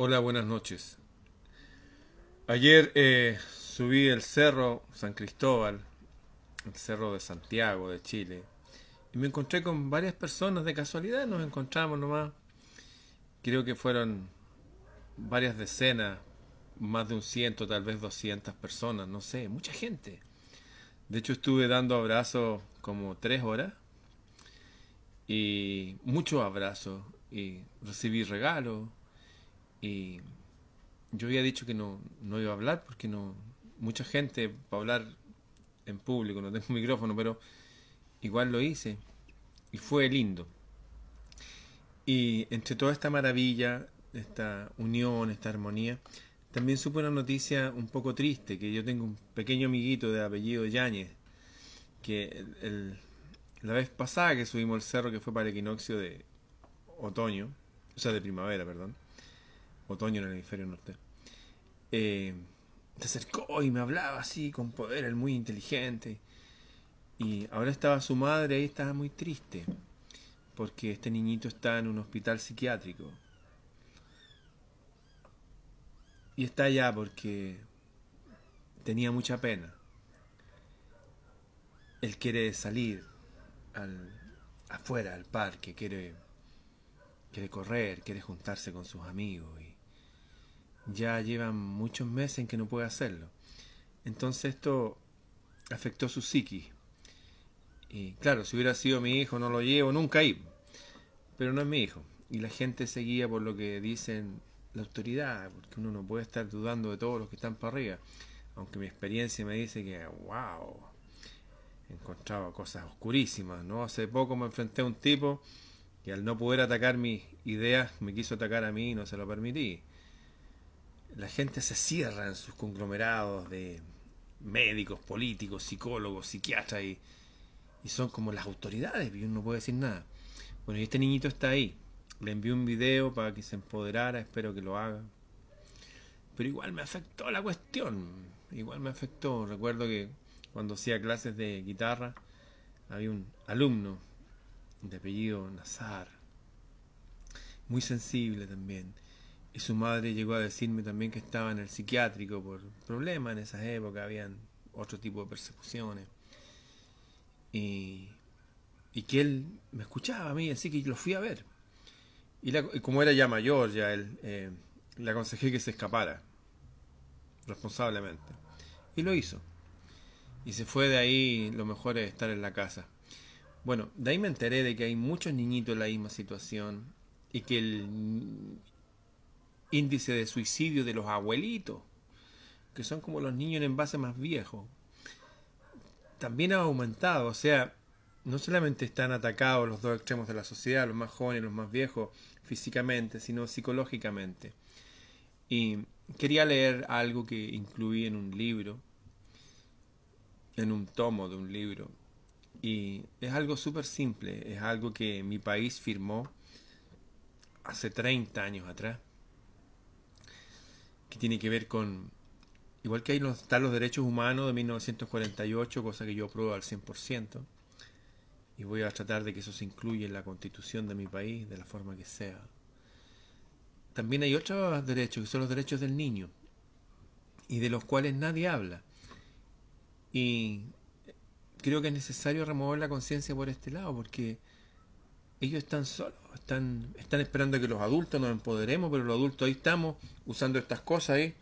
Hola, buenas noches. Ayer eh, subí el cerro San Cristóbal, el cerro de Santiago, de Chile, y me encontré con varias personas de casualidad, nos encontramos nomás. Creo que fueron varias decenas, más de un ciento, tal vez doscientas personas, no sé, mucha gente. De hecho estuve dando abrazos como tres horas y muchos abrazos y recibí regalos y yo había dicho que no, no iba a hablar porque no mucha gente para hablar en público, no tengo micrófono, pero igual lo hice y fue lindo. Y entre toda esta maravilla, esta unión, esta armonía, también supe una noticia un poco triste, que yo tengo un pequeño amiguito de apellido Yáñez, que el, la vez pasada que subimos el cerro, que fue para el equinoccio de otoño, o sea, de primavera, perdón, otoño en el hemisferio norte, eh, se acercó y me hablaba así con poder, él muy inteligente. Y ahora estaba su madre ahí, estaba muy triste, porque este niñito está en un hospital psiquiátrico. Y está allá porque tenía mucha pena. Él quiere salir al, afuera, al parque, quiere, quiere correr, quiere juntarse con sus amigos. Y, ya llevan muchos meses en que no puede hacerlo. Entonces esto afectó su psiquis. Y claro, si hubiera sido mi hijo, no lo llevo nunca ahí. Pero no es mi hijo. Y la gente seguía por lo que dicen la autoridad, porque uno no puede estar dudando de todos los que están para arriba. Aunque mi experiencia me dice que, wow, encontraba cosas oscurísimas, ¿no? Hace poco me enfrenté a un tipo que al no poder atacar mis ideas me quiso atacar a mí y no se lo permití la gente se cierra en sus conglomerados de médicos, políticos, psicólogos, psiquiatras y, son como las autoridades y uno no puede decir nada. Bueno, y este niñito está ahí. Le envié un video para que se empoderara, espero que lo haga. Pero igual me afectó la cuestión, igual me afectó. Recuerdo que cuando hacía clases de guitarra había un alumno de apellido Nazar, muy sensible también y su madre llegó a decirme también que estaba en el psiquiátrico por problemas en esas épocas, habían otro tipo de persecuciones. Y, y que él me escuchaba a mí, así que lo fui a ver. Y, como era ya mayor, ya él, eh, le aconsejé que se escapara, responsablemente. Y lo hizo. Y se fue de ahí, lo mejor es estar en la casa. Bueno, de ahí me enteré de que hay muchos niñitos en la misma situación y que el, índice de suicidio de los abuelitos, que son como los niños en envase más viejos, también ha aumentado. O sea, no solamente están atacados los dos extremos de la sociedad, los más jóvenes y los más viejos, físicamente, sino psicológicamente. Y quería leer algo que incluí en un libro, en un tomo de un libro. Y es algo súper simple, es algo que mi país firmó hace 30 años atrás que tiene que ver con, igual que ahí están los derechos humanos de 1948, cosa que yo apruebo al 100%, y voy a tratar de que eso se incluya en la constitución de mi país, de la forma que sea. También hay otros derechos, que son los derechos del niño, y de los cuales nadie habla. Y creo que es necesario remover la conciencia por este lado, porque ellos están solos, están, están esperando que los adultos nos empoderemos, pero los adultos ahí estamos usando estas cosas ahí,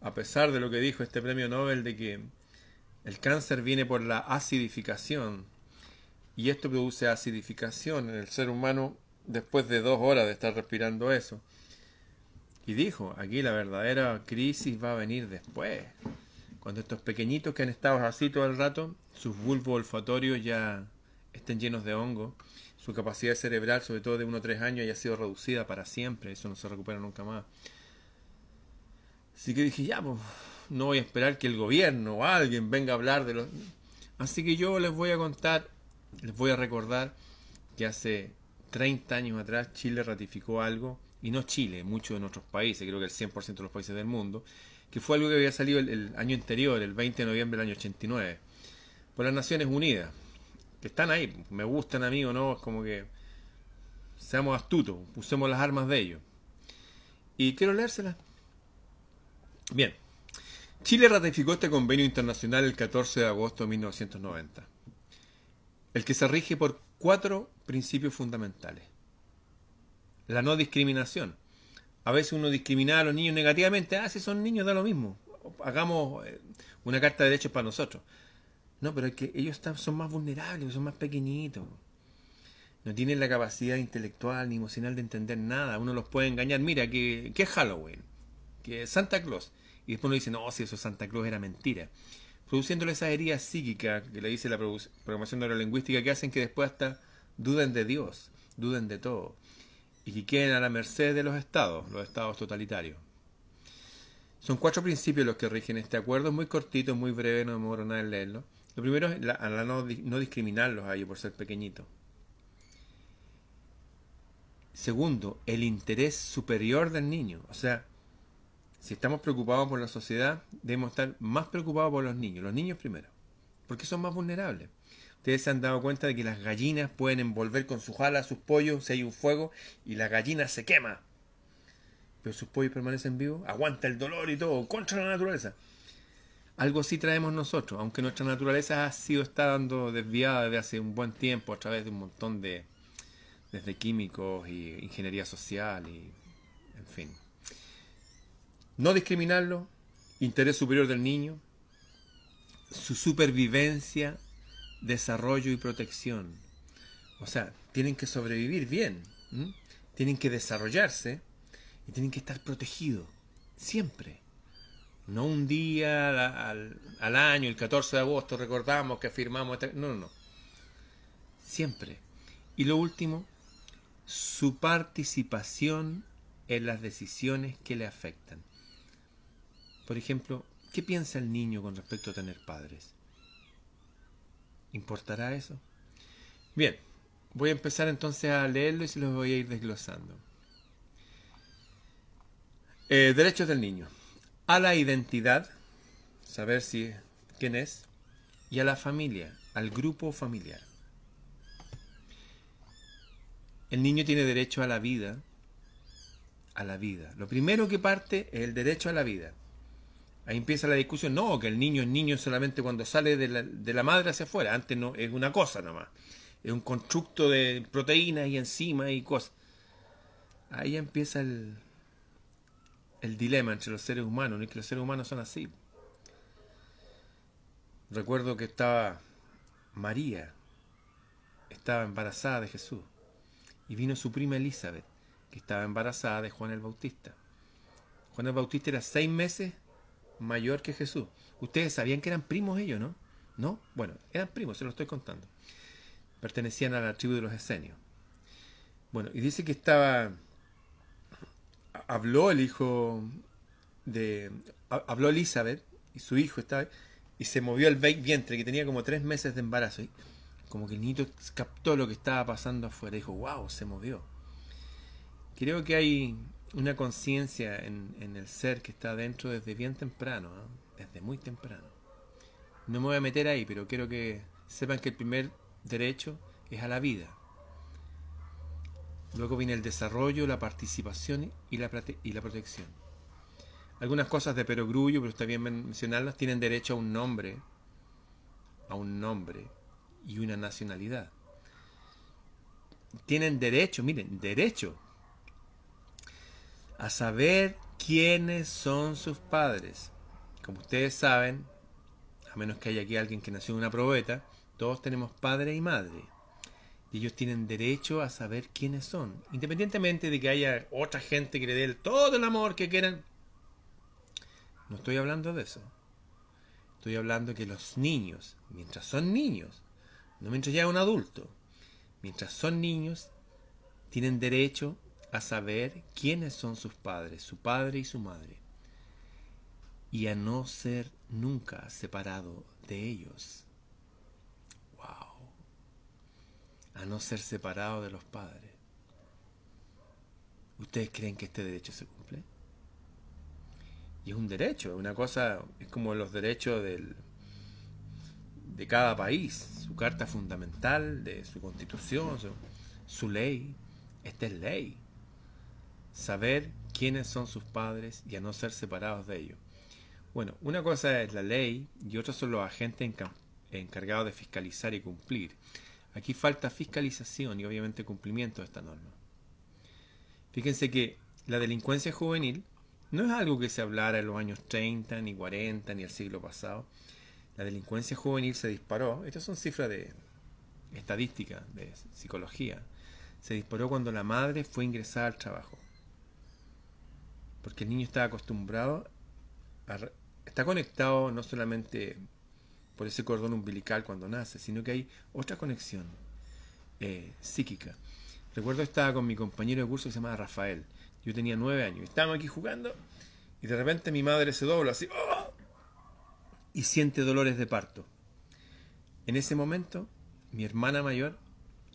a pesar de lo que dijo este premio Nobel de que el cáncer viene por la acidificación y esto produce acidificación en el ser humano después de dos horas de estar respirando eso. Y dijo, aquí la verdadera crisis va a venir después, cuando estos pequeñitos que han estado así todo el rato, sus bulbos olfatorios ya estén llenos de hongo su capacidad cerebral, sobre todo de 1 a 3 años, haya sido reducida para siempre, eso no se recupera nunca más. Así que dije, ya, pues, no voy a esperar que el gobierno o alguien venga a hablar de los... Así que yo les voy a contar, les voy a recordar que hace 30 años atrás Chile ratificó algo, y no Chile, muchos de nuestros países, creo que el 100% de los países del mundo, que fue algo que había salido el, el año anterior, el 20 de noviembre del año 89, por las Naciones Unidas que están ahí, me gustan amigos, no, es como que seamos astutos, usemos las armas de ellos. y quiero leérsela. Bien. Chile ratificó este convenio internacional el 14 de agosto de 1990, el que se rige por cuatro principios fundamentales. La no discriminación. A veces uno discrimina a los niños negativamente. Ah, si son niños, da lo mismo. Hagamos eh, una carta de derechos para nosotros. No, pero es que ellos están, son más vulnerables, son más pequeñitos. No tienen la capacidad intelectual ni emocional de entender nada. Uno los puede engañar. Mira, que, que Halloween, que Santa Claus. Y después uno dice, no, si eso Santa Claus era mentira. Produciéndole esa herida psíquica que le dice la programación neurolingüística que hacen que después hasta duden de Dios, duden de todo. Y que queden a la merced de los estados, los estados totalitarios. Son cuatro principios los que rigen este acuerdo, muy cortito, muy breve, no demoro nada en leerlo. Lo primero es la, no, no, discriminarlos a ellos por ser pequeñitos. Segundo, el interés superior del niño. O sea, si estamos preocupados por la sociedad, debemos estar más preocupados por los niños. Los niños primero, porque son más vulnerables. Ustedes se han dado cuenta de que las gallinas pueden envolver con sus alas sus pollos si hay un fuego y la gallina se quema. Pero sus pollos permanecen vivos, aguanta el dolor y todo, contra la naturaleza. Algo sí traemos nosotros, aunque nuestra naturaleza ha sido estando desviada desde hace un buen tiempo a través de un montón de desde químicos y ingeniería social y en fin. No discriminarlo, interés superior del niño, su supervivencia, desarrollo y protección. O sea, tienen que sobrevivir bien, tienen que desarrollarse y tienen que estar protegidos, siempre. No un día al, año, el 14 de agosto, recordamos que firmamos. No, no, no. Siempre. Y lo último, su participación en las decisiones que le afectan. Por ejemplo, ¿qué piensa el niño con respecto a tener padres? ¿Importará eso? Bien, voy a empezar entonces a leerlo y se los voy a ir desglosando. Eh, derechos del niño a la identidad, saber si quién es, y a la familia, al grupo familiar. El niño tiene derecho a la vida, a la vida. Lo primero que parte es el derecho a la vida. Ahí empieza la discusión. No, que el niño es niño solamente cuando sale de la, de la madre hacia afuera. Antes no, es una cosa nomás. Es un constructo de proteínas y enzimas y cosas. Ahí empieza el, el dilema entre los seres humanos, no es que los seres humanos son así. Recuerdo que estaba María, estaba embarazada de Jesús, y vino su prima Elizabeth, que estaba embarazada de Juan el Bautista. Juan el Bautista era seis meses mayor que Jesús. Ustedes sabían que eran primos ellos, ¿no? ¿No? Bueno, eran primos, se lo estoy contando. Pertenecían a la tribu de los esenios. Bueno, y dice que estaba habló el hijo de. Habló Elizabeth y su hijo estaba. Y se movió el vientre, que tenía como tres meses de embarazo. Y como que el niño captó lo que estaba pasando afuera. Dijo, wow, se movió. Creo que hay una conciencia en, el ser que está dentro desde bien temprano, desde muy temprano. No me voy a meter ahí, pero quiero que sepan que el primer derecho es a la vida. Luego viene el desarrollo, la participación y la, y la protección. Algunas cosas de perogrullo, pero está bien mencionarlas, tienen derecho a un nombre, a un nombre y una nacionalidad. Tienen derecho, miren, derecho a saber quiénes son sus padres. Como ustedes saben, a menos que haya aquí alguien que nació en una probeta, todos tenemos padre y madre. Y ellos tienen derecho a saber quiénes son. Independientemente de que haya otra gente que le dé todo el amor que quieran. No estoy hablando de eso. Estoy hablando que los niños, mientras son niños, no mientras ya un adulto, mientras son niños, tienen derecho a saber quiénes son sus padres, su padre y su madre, y a no ser nunca separado de ellos. A no ser separado de los padres. ¿Ustedes creen que este derecho se cumple? Y es un derecho, una cosa, es como los derechos del, de cada país, su carta fundamental, de su constitución, su, su ley. Esta es ley. Saber quiénes son sus padres y a no ser separados de ellos. Bueno, una cosa es la ley y otra son los agentes encargados de fiscalizar y cumplir. Aquí falta fiscalización y obviamente cumplimiento de esta norma. Fíjense que la delincuencia juvenil no es algo que se hablara en los años 30, ni 40, ni el siglo pasado. La delincuencia juvenil se disparó, estas son cifras de estadística, de psicología, se disparó cuando la madre fue ingresada al trabajo. Porque el niño está acostumbrado. Está conectado no solamente por ese cordón umbilical cuando nace, sino que hay otra conexión eh, psíquica. Recuerdo estaba con mi compañero de curso que se llamaba Rafael. Yo tenía nueve años. Estábamos aquí jugando y de repente mi madre se dobla así ¡oh! y siente dolores de parto. En ese momento, mi hermana mayor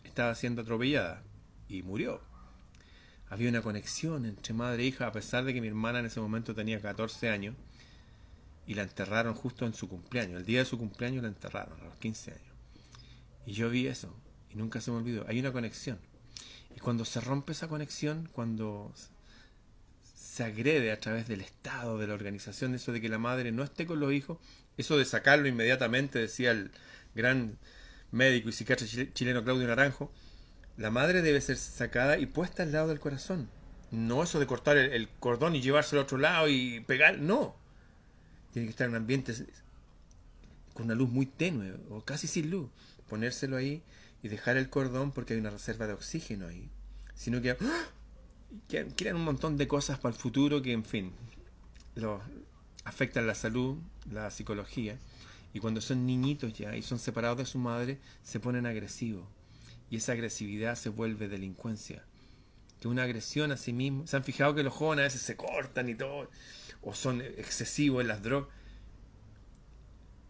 estaba siendo atropellada y murió. Había una conexión entre madre e hija, a pesar de que mi hermana en ese momento tenía 14 años y la enterraron justo en su cumpleaños. El día de su cumpleaños la enterraron, a los 15 años. Y yo vi eso y nunca se me olvidó. Hay una conexión. Y cuando se rompe esa conexión, cuando se agrede a través del Estado, de la organización, eso de que la madre no esté con los hijos, eso de sacarlo inmediatamente, decía el gran médico y psiquiatra chileno Claudio Naranjo, la madre debe ser sacada y puesta al lado del corazón. No eso de cortar el, cordón y llevárselo al otro lado y pegar, no. Tiene que estar en un ambiente con una luz muy tenue o casi sin luz. Ponérselo ahí y dejar el cordón porque hay una reserva de oxígeno ahí. Sino que ¡ah! quieren un montón de cosas para el futuro que, en fin, lo, afectan la salud, la psicología. Y cuando son niñitos ya y son separados de su madre, se ponen agresivos. Y esa agresividad se vuelve delincuencia. Que una agresión a sí mismo. Se han fijado que los jóvenes a veces se cortan y todo, o son excesivos en las drogas.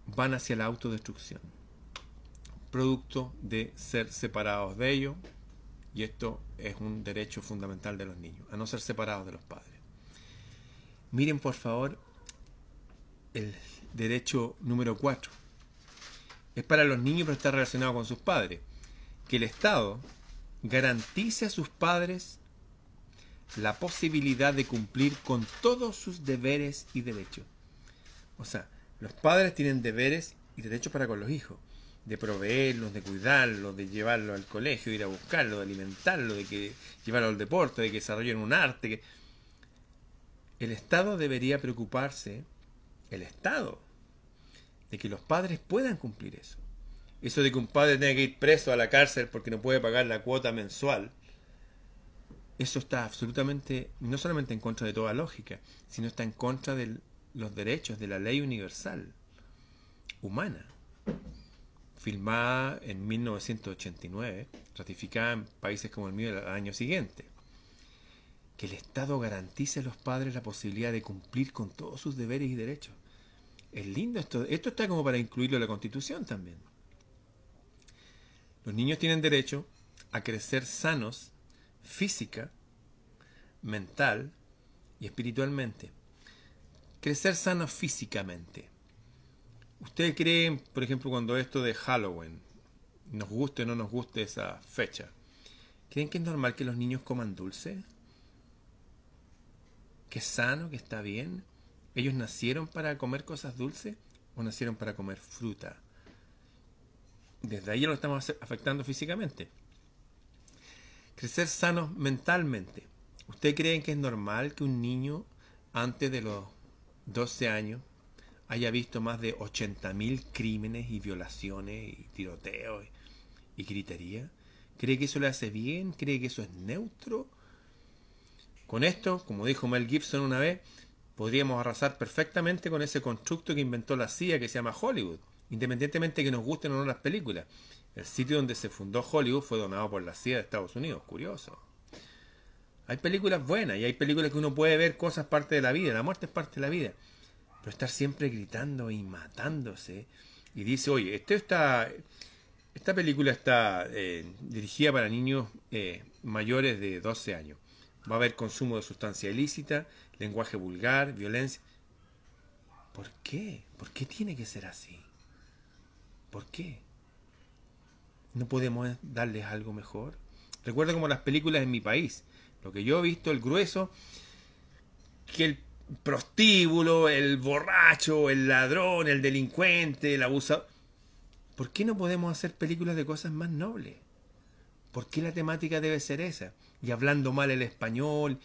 Van hacia la autodestrucción. Producto de ser separados de ellos, y esto es un derecho fundamental de los niños, a no ser separados de los padres. Miren por favor el derecho número 4. Es para los niños pero está relacionado con sus padres. Que el Estado garantice a sus padres la posibilidad de cumplir con todos sus deberes y derechos. O sea, los padres tienen deberes y derechos para con los hijos de proveerlos, de cuidarlos, de llevarlo al colegio, de ir a buscarlo, de alimentarlo, de que llevarlo al deporte, de que desarrollen un arte. Que... El Estado debería preocuparse, el Estado, de que los padres puedan cumplir eso. Eso de que un padre tenga que ir preso a la cárcel porque no puede pagar la cuota mensual, eso está absolutamente, no solamente en contra de toda lógica, sino está en contra de los derechos de la ley universal, humana filmada en 1989, ratificada en países como el mío el año siguiente. Que el Estado garantice a los padres la posibilidad de cumplir con todos sus deberes y derechos. Es lindo esto. Esto está como para incluirlo en la Constitución también. Los niños tienen derecho a crecer sanos física, mental y espiritualmente. Crecer sanos físicamente. ¿Ustedes creen, por ejemplo, cuando esto de Halloween, nos guste o no nos guste esa fecha, creen que es normal que los niños coman dulce? ¿Que es sano, que está bien? ¿Ellos nacieron para comer cosas dulces o nacieron para comer fruta? Desde ahí lo estamos afectando físicamente. Crecer sanos mentalmente. ¿Ustedes creen que es normal que un niño antes de los 12 años haya visto más de 80.000 crímenes y violaciones y tiroteos y gritería? ¿Cree que eso le hace bien? ¿Cree que eso es neutro? Con esto, como dijo Mel Gibson una vez, podríamos arrasar perfectamente con ese constructo que inventó la CIA que se llama Hollywood, independientemente de que nos gusten o no las películas. El sitio donde se fundó Hollywood fue donado por la CIA de Estados Unidos, curioso. Hay películas buenas y hay películas que uno puede ver cosas parte de la vida, la muerte es parte de la vida pero estar siempre gritando y matándose. Y dice, oye, esto está, esta película está eh, dirigida para niños eh, mayores de 12 años. Va a haber consumo de sustancia ilícita, lenguaje vulgar, violencia. ¿Por qué? ¿Por qué tiene que ser así? ¿Por qué? ¿No podemos darles algo mejor? Recuerda como las películas en mi país. Lo que yo he visto, el grueso, que el prostíbulo, el borracho, el ladrón, el delincuente, el abusador. ¿Por qué no podemos hacer películas de cosas más nobles? ¿Por qué la temática debe ser esa? Y hablando mal el español,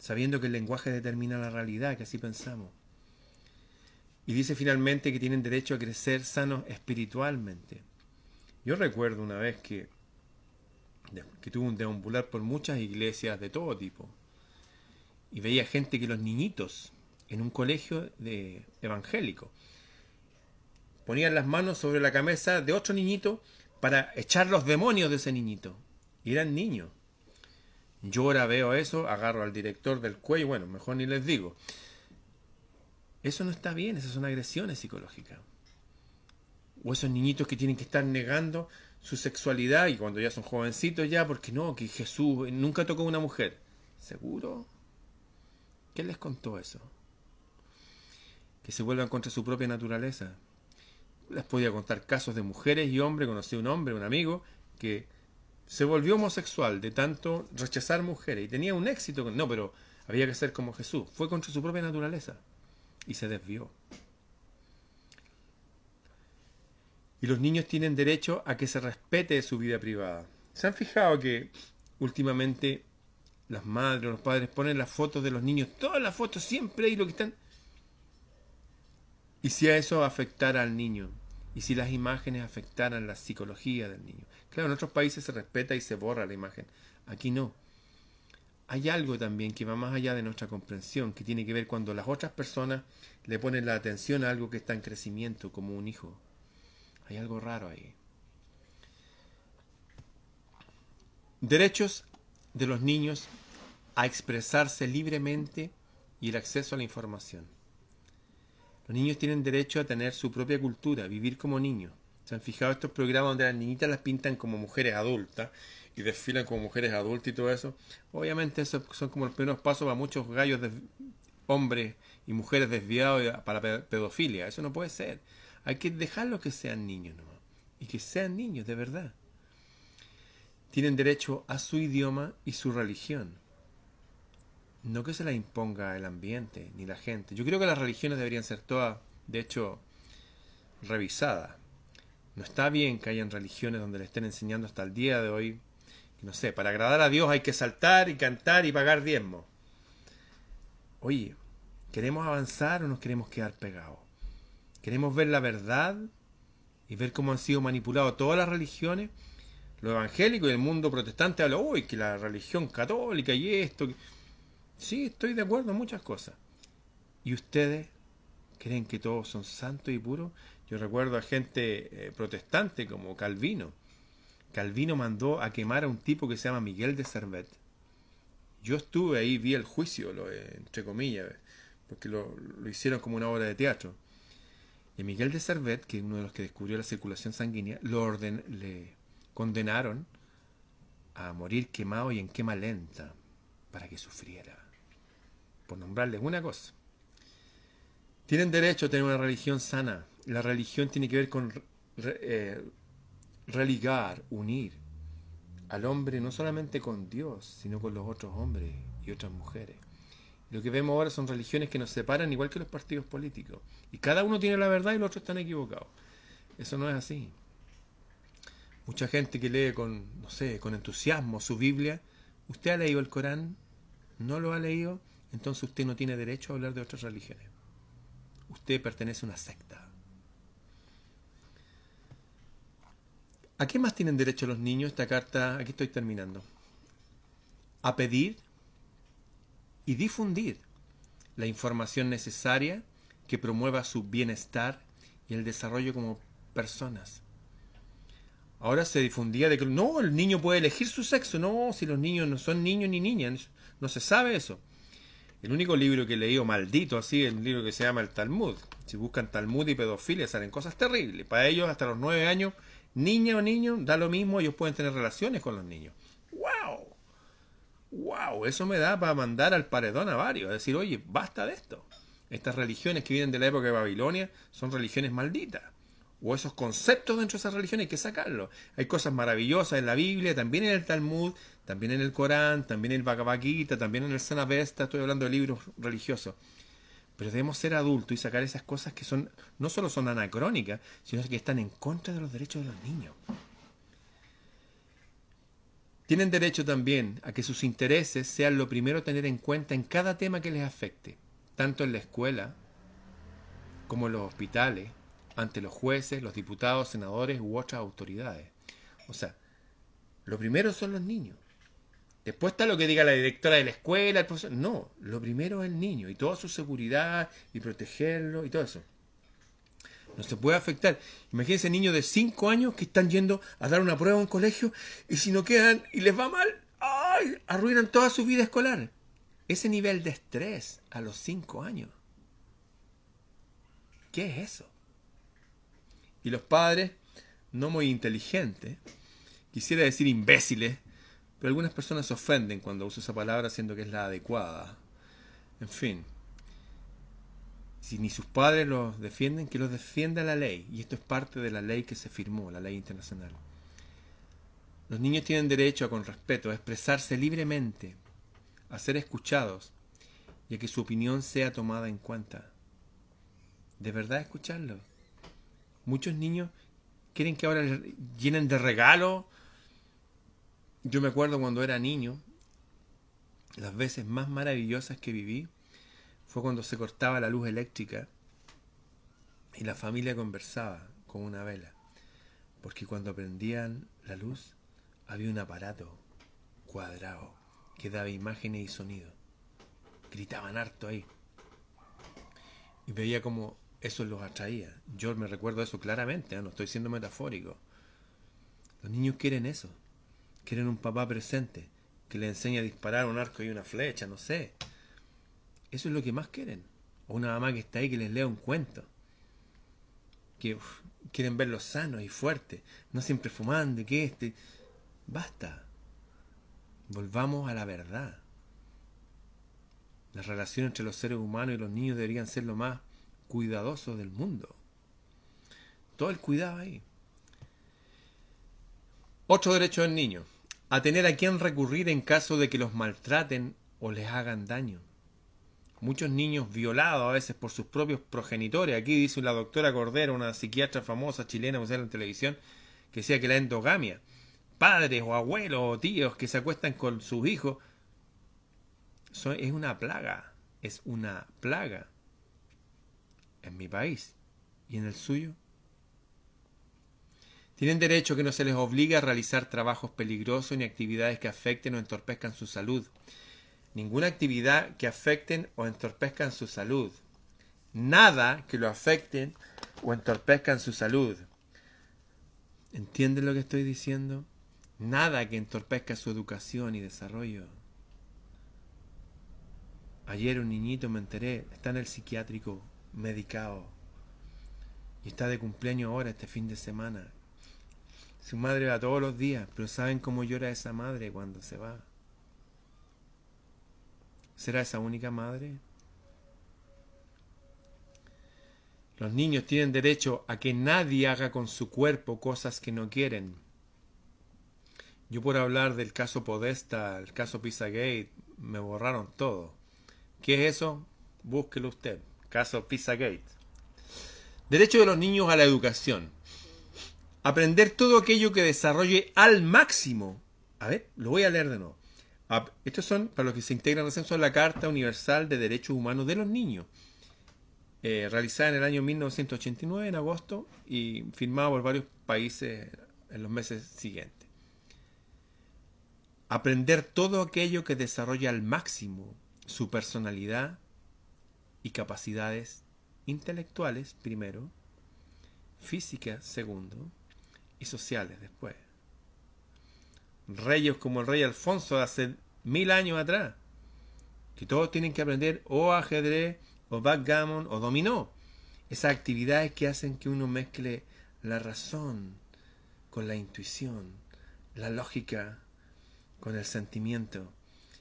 sabiendo que el lenguaje determina la realidad, que así pensamos. Y dice finalmente que tienen derecho a crecer sanos espiritualmente. Yo recuerdo una vez que, que tuve un deambular por muchas iglesias de todo tipo. Y veía gente que los niñitos en un colegio de evangélico ponían las manos sobre la cabeza de otro niñito para echar los demonios de ese niñito. Y eran niños. Yo ahora veo eso, agarro al director del cuello, bueno, mejor ni les digo. Eso no está bien, esas son agresiones psicológicas. O esos niñitos que tienen que estar negando su sexualidad y cuando ya son jovencitos ya, porque no, que Jesús nunca tocó a una mujer. ¿Seguro? ¿Quién les contó eso? Que se vuelvan contra su propia naturaleza les podía contar casos de mujeres y hombres, conocí un hombre, un amigo, que se volvió homosexual de tanto rechazar mujeres y tenía un éxito. No, pero había que ser como Jesús. Fue contra su propia naturaleza y se desvió. Y los niños tienen derecho a que se respete su vida privada. ¿Se han fijado que últimamente las madres o los padres ponen las fotos de los niños, todas las fotos siempre ahí lo que están ¿Y si a eso afectara al niño? ¿Y si las imágenes afectaran la psicología del niño? Claro, en otros países se respeta y se borra la imagen. Aquí no. Hay algo también que va más allá de nuestra comprensión, que tiene que ver cuando las otras personas le ponen la atención a algo que está en crecimiento, como un hijo. Hay algo raro ahí. Derechos de los niños a expresarse libremente y el acceso a la información. Los niños tienen derecho a tener su propia cultura, vivir como niños. ¿Se han fijado estos programas donde las niñitas las pintan como mujeres adultas y desfilan como mujeres adultas y todo eso? Obviamente eso son como los primeros pasos para muchos gallos de hombres y mujeres desviados para pedofilia. Eso no puede ser. Hay que dejarlos que sean niños nomás. Y que sean niños de verdad. Tienen derecho a su idioma y su religión no que se la imponga el ambiente ni la gente. Yo creo que las religiones deberían ser todas, de hecho, revisadas. No está bien que hayan religiones donde le estén enseñando hasta el día de hoy, no sé, para agradar a Dios hay que saltar y cantar y pagar diezmo. Oye, ¿queremos avanzar o nos queremos quedar pegados? ¿Queremos ver la verdad y ver cómo han sido manipuladas todas las religiones? Lo evangélico y el mundo protestante habla, uy, que la religión católica y esto. Sí, estoy de acuerdo en muchas cosas. ¿Y ustedes creen que todos son santos y puros? Yo recuerdo a gente eh, protestante como Calvino. Calvino mandó a quemar a un tipo que se llama Miguel de Servet. Yo estuve ahí, vi el juicio, lo, eh, entre comillas, porque lo, hicieron como una obra de teatro. Y Miguel de Servet, que es uno de los que descubrió la circulación sanguínea, lo orden, le condenaron a morir quemado y en quema lenta para que sufriera por nombrarles una cosa. Tienen derecho a tener una religión sana. La religión tiene que ver con eh, religar, unir al hombre no solamente con Dios, sino con los otros hombres y otras mujeres. Lo que vemos ahora son religiones que nos separan igual que los partidos políticos. Y cada uno tiene la verdad y los otros están equivocados. Eso no es así. Mucha gente que lee con, no sé, con entusiasmo su Biblia. ¿Usted ha leído el Corán? ¿No lo ha leído? entonces usted no tiene derecho a hablar de otras religiones. Usted pertenece a una secta. ¿A qué más tienen derecho los niños? Esta carta, aquí estoy terminando. A pedir y difundir la información necesaria que promueva su bienestar y el desarrollo como personas. Ahora se difundía de que no, el niño puede elegir su sexo. No, si los niños no son niños ni niñas, no se sabe eso. El único libro que he leído maldito así es un libro que se llama el Talmud. Si buscan Talmud y pedofilia salen cosas terribles. Para ellos, hasta los nueve años, niña o niño, da lo mismo, ellos pueden tener relaciones con los niños. ¡Wow! Eso me da para mandar al paredón a varios. decir, oye, basta de esto. Estas religiones que vienen de la época de Babilonia son religiones malditas. o esos conceptos dentro de esa religión hay que sacarlos. Hay cosas maravillosas en la Biblia, también en el Talmud, también en el Corán, también en el Bhagavad Gita, también en el Sanavesta, estoy hablando de libros religiosos. Pero debemos ser adultos y sacar esas cosas que son no solo son anacrónicas, sino que están en contra de los derechos de los niños. Tienen derecho también a que sus intereses sean lo primero a tener en cuenta en cada tema que les afecte, tanto en la escuela como en los hospitales, ante los jueces, los diputados, senadores u otras autoridades. O sea, lo primero son los niños. Después está lo que diga la directora de la escuela, el profesor. No, lo primero es el niño y toda su seguridad y protegerlo y todo eso. No se puede afectar. Imagínense niños de 5 años que están yendo a dar una prueba en un colegio y si no quedan y les va mal, ¡ay! arruinan toda su vida escolar. Ese nivel de estrés a los 5 años. ¿Qué es eso? Y los padres, no muy inteligentes, quisiera decir imbéciles, pero algunas personas se ofenden cuando uso esa palabra siendo que es la adecuada. En fin, si ni sus padres los defienden, que los defienda la ley. Y esto es parte de la ley que se firmó, la ley internacional. Los niños tienen derecho a, con respeto, a expresarse libremente, a ser escuchados y a que su opinión sea tomada en cuenta. De verdad escucharlos. Muchos niños quieren que ahora llenen de regalos yo me acuerdo cuando era niño, las veces más maravillosas que viví fue cuando se cortaba la luz eléctrica y la familia conversaba con una vela. Porque cuando prendían la luz había un aparato cuadrado que daba imágenes y sonido. Gritaban harto ahí. Y veía como eso los atraía. Yo me recuerdo eso claramente, ¿eh? no estoy siendo metafórico. Los niños quieren eso. Quieren un papá presente, que le enseñe a disparar un arco y una flecha, no sé. Eso es lo que más quieren. O una mamá que está ahí que les lea un cuento. Que quieren verlos sanos y fuertes, no siempre fumando, que este. Basta. Volvamos a la verdad. La relación entre los seres humanos y los niños deberían ser lo más cuidadosos del mundo. Todo el cuidado ahí. Otro derecho del niño a tener a quien recurrir en caso de que los maltraten o les hagan daño. Muchos niños violados a veces por sus propios progenitores. Aquí dice la doctora Cordero, una psiquiatra famosa chilena que en televisión, que decía que la endogamia, padres o abuelos o tíos que se acuestan con sus hijos, es una plaga, es una plaga en mi país y en el suyo. Tienen derecho que no se les obligue a realizar trabajos peligrosos ni actividades que afecten o entorpezcan su salud. Ninguna actividad que afecten o entorpezcan su salud. Nada que lo afecten o entorpezcan su salud. ¿Entienden lo que estoy diciendo? Nada que entorpezca su educación y desarrollo. Ayer un niñito me enteré, está en el psiquiátrico medicado y está de cumpleaños ahora este fin de semana. Su madre va todos los días, pero ¿saben cómo llora esa madre cuando se va? ¿Será esa única madre? Los niños tienen derecho a que nadie haga con su cuerpo cosas que no quieren. Yo por hablar del caso Podesta, el caso Pizzagate, me borraron todo. ¿Qué es eso? Búsquelo usted. Caso Pizzagate. Derecho de los niños a la educación. Aprender todo aquello que desarrolle al máximo. A ver, lo voy a leer de nuevo. Estos son, para los que se integran en censo, la Carta Universal de Derechos Humanos de los Niños, eh, realizada en el año 1989, en agosto, y firmada por varios países en los meses siguientes. Aprender todo aquello que desarrolla al máximo su personalidad y capacidades intelectuales, primero, físicas, segundo, y sociales después. Reyes como el rey Alfonso hace mil años atrás, que todos tienen que aprender o ajedrez, o backgammon, o dominó. Esas actividades que hacen que uno mezcle la razón con la intuición, la lógica con el sentimiento,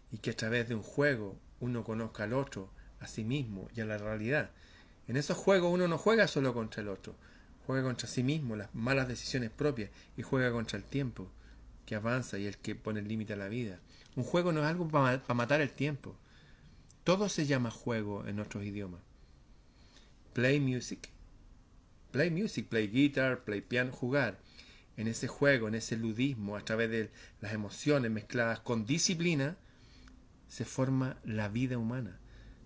y que a través de un juego uno conozca al otro, a sí mismo y a la realidad. En esos juegos uno no juega solo contra el otro, juega contra sí mismo, las malas decisiones propias y juega contra el tiempo que avanza y el que pone el límite a la vida. Un juego no es algo para matar el tiempo. Todo se llama juego en otros idiomas. Play music. Play music, play guitar, play piano, jugar. En ese juego, en ese ludismo, a través de las emociones mezcladas con disciplina, se forma la vida humana.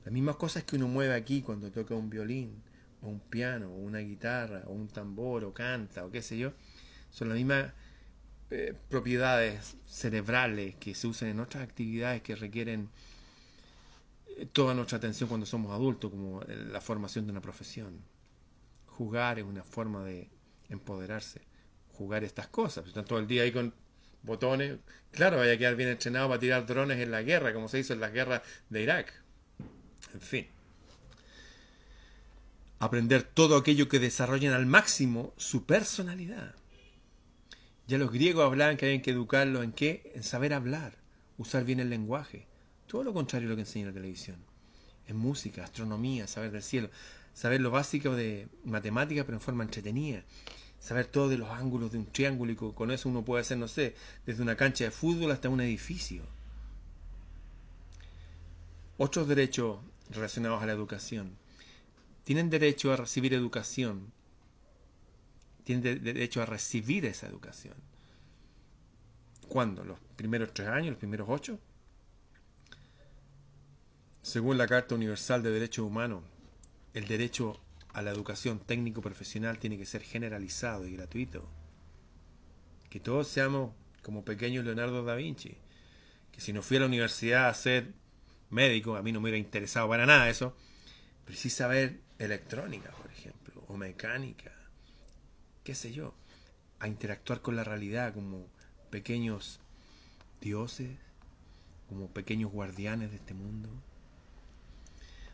Las mismas cosas que uno mueve aquí cuando toca un violín, o un piano, o una guitarra, o un tambor, o canta, o qué sé yo, son las mismas eh, propiedades cerebrales que se usan en otras actividades que requieren eh, toda nuestra atención cuando somos adultos, como la formación de una profesión. Jugar es una forma de empoderarse, jugar estas cosas. Están todo el día ahí con botones. Claro, vaya a quedar bien entrenado para tirar drones en la guerra, como se hizo en la guerra de Irak. En fin. Aprender todo aquello que desarrollen al máximo su personalidad. Ya los griegos hablaban que habían que educarlo en qué? En saber hablar, usar bien el lenguaje. Todo lo contrario a lo que enseña la televisión. En música, astronomía, saber del cielo, saber lo básico de matemáticas pero en forma entretenida. Saber todo de los ángulos de un triángulo y con eso uno puede hacer, no sé, desde una cancha de fútbol hasta un edificio. Otros derechos relacionados a la educación. Tienen derecho a recibir educación. Tienen derecho a recibir esa educación. ¿Cuándo? ¿Los primeros tres años? ¿Los primeros ocho? Según la Carta Universal de Derechos Humanos, el derecho a la educación técnico-profesional tiene que ser generalizado y gratuito. Que todos seamos como pequeños Leonardo da Vinci. Que si no fui a la universidad a ser médico, a mí no me hubiera interesado para nada eso, pero saber electrónica, por ejemplo, o mecánica, qué sé yo, a interactuar con la realidad como pequeños dioses, como pequeños guardianes de este mundo.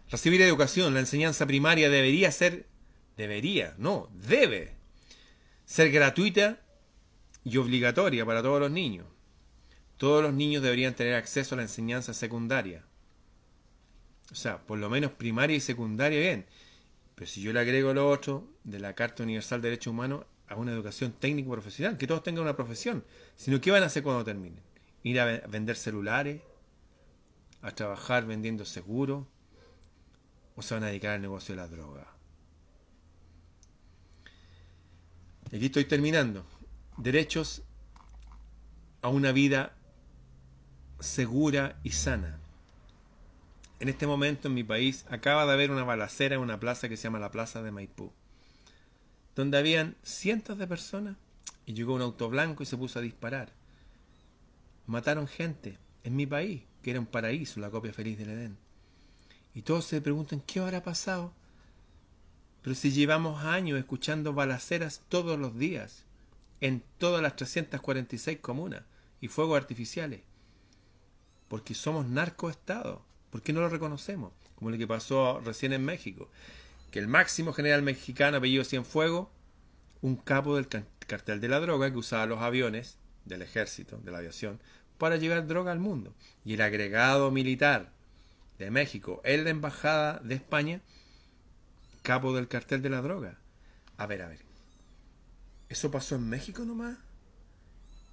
Recibir educación, la enseñanza primaria debería ser, debería, no, debe ser gratuita y obligatoria para todos los niños. Todos los niños deberían tener acceso a la enseñanza secundaria. O sea, por lo menos primaria y secundaria, bien. Pero si yo le agrego lo otro de la Carta Universal de Derechos Humanos a una educación técnico profesional, que todos tengan una profesión, sino ¿qué van a hacer cuando terminen? Ir a vender celulares, a trabajar vendiendo seguros, o se van a dedicar al negocio de la droga. Aquí estoy terminando. Derechos a una vida segura y sana. En este momento en mi país acaba de haber una balacera en una plaza que se llama la Plaza de Maipú, donde habían cientos de personas y llegó un auto blanco y se puso a disparar. Mataron gente en mi país, que era un paraíso, la copia feliz del Edén. Y todos se preguntan, ¿qué habrá pasado? Pero si llevamos años escuchando balaceras todos los días, en todas las 346 comunas, y fuegos artificiales, porque somos narcoestados, ¿por qué no lo reconocemos? Como lo que pasó recién en México, que el máximo general mexicano, apellido Cienfuegos, un capo del cartel de la droga que usaba los aviones del ejército, de la aviación, para llevar droga al mundo. Y el agregado militar de México en la embajada de España, capo del cartel de la droga. A ver, a ver. ¿Eso pasó en México nomás?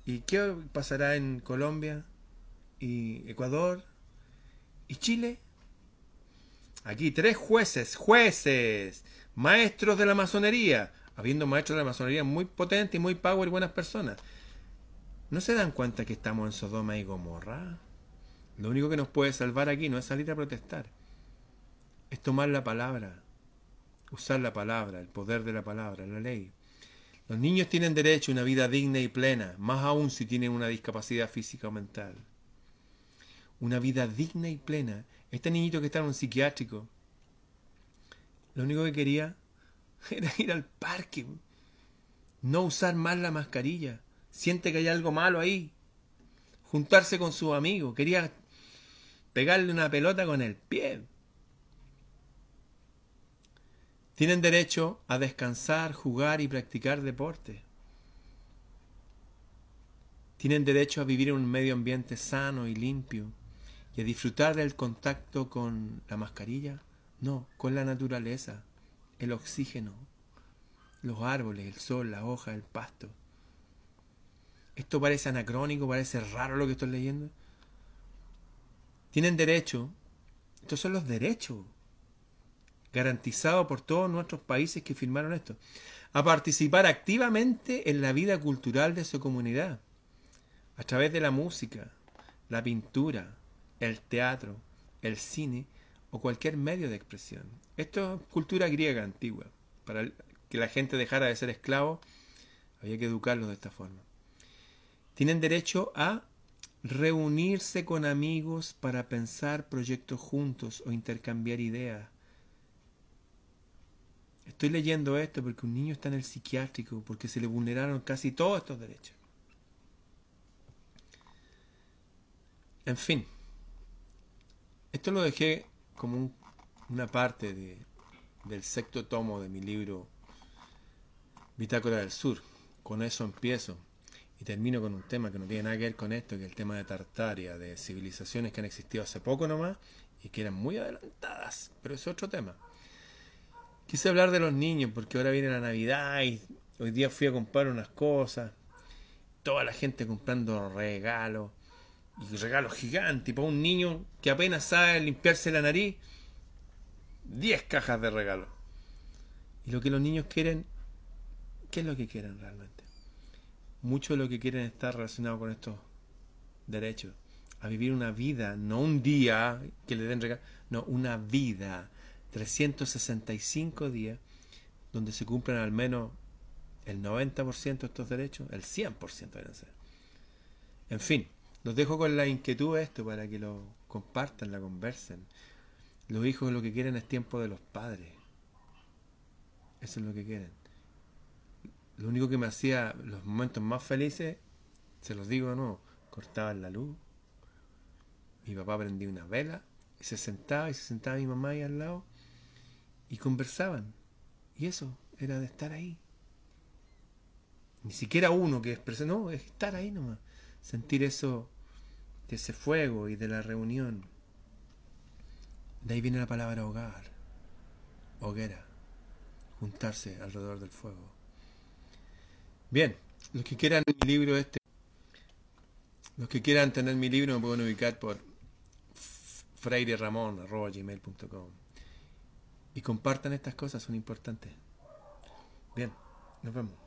¿Y qué pasará en Colombia? ¿Y Ecuador? ¿Y Chile? Aquí tres jueces, jueces, maestros de la masonería, habiendo maestros de la masonería muy potentes y muy power y buenas personas. ¿No se dan cuenta que estamos en Sodoma y Gomorra? Lo único que nos puede salvar aquí no es salir a protestar, es tomar la palabra, usar la palabra, el poder de la palabra, la ley. Los niños tienen derecho a una vida digna y plena, más aún si tienen una discapacidad física o mental. Una vida digna y plena. Este niñito que está en un psiquiátrico, lo único que quería era ir al parque, no usar más la mascarilla. Siente que hay algo malo ahí. Juntarse con sus amigos. Quería pegarle una pelota con el pie. Tienen derecho a descansar, jugar y practicar deporte. Tienen derecho a vivir en un medio ambiente sano y limpio y a disfrutar del contacto con la mascarilla. No, con la naturaleza, el oxígeno, los árboles, el sol, la hoja, el pasto. Esto parece anacrónico, parece raro lo que estoy leyendo. Tienen derecho, estos son los derechos garantizados por todos nuestros países que firmaron esto, a participar activamente en la vida cultural de su comunidad, a través de la música, la pintura, el teatro, el cine o cualquier medio de expresión. Esto es cultura griega antigua. Para que la gente dejara de ser esclavo, había que educarlos de esta forma. Tienen derecho a reunirse con amigos para pensar proyectos juntos o intercambiar ideas. Estoy leyendo esto porque un niño está en el psiquiátrico, porque se le vulneraron casi todos estos derechos. En fin, esto lo dejé como una parte de, del sexto tomo de mi libro Bitácora del Sur. Con eso empiezo y termino con un tema que no tiene nada que ver con esto, que es el tema de Tartaria, de civilizaciones que han existido hace poco nomás y que eran muy adelantadas, pero es otro tema. Quise hablar de los niños porque ahora viene la Navidad y hoy día fui a comprar unas cosas, toda la gente comprando regalos y regalos gigantes. para un niño que apenas sabe limpiarse la nariz, 10 cajas de regalos. Y lo que los niños quieren, ¿qué es lo que quieren realmente? Mucho de lo que quieren está relacionado con estos derechos. A vivir una vida, no un día que le den regalos, no, una vida. 365 días donde se cumplen al menos el 90% de estos derechos, el 100% deben ser. En fin, los dejo con la inquietud esto para que lo compartan, la conversen. Los hijos lo que quieren es tiempo de los padres. Eso es lo que quieren. Lo único que me hacía los momentos más felices, se los digo no, cortaban la luz. Mi papá prendía una vela y se sentaba y se sentaba mi mamá ahí al lado y conversaban. Y eso era de estar ahí. Ni siquiera uno que expresa, no, es estar ahí nomás. Sentir eso de ese fuego y de la reunión. De ahí viene la palabra hogar, hoguera, juntarse alrededor del fuego. Bien, los que quieran mi libro este, los que quieran tener mi libro me pueden ubicar por freireramon.com y compartan estas cosas, son importantes. Bien, nos vemos.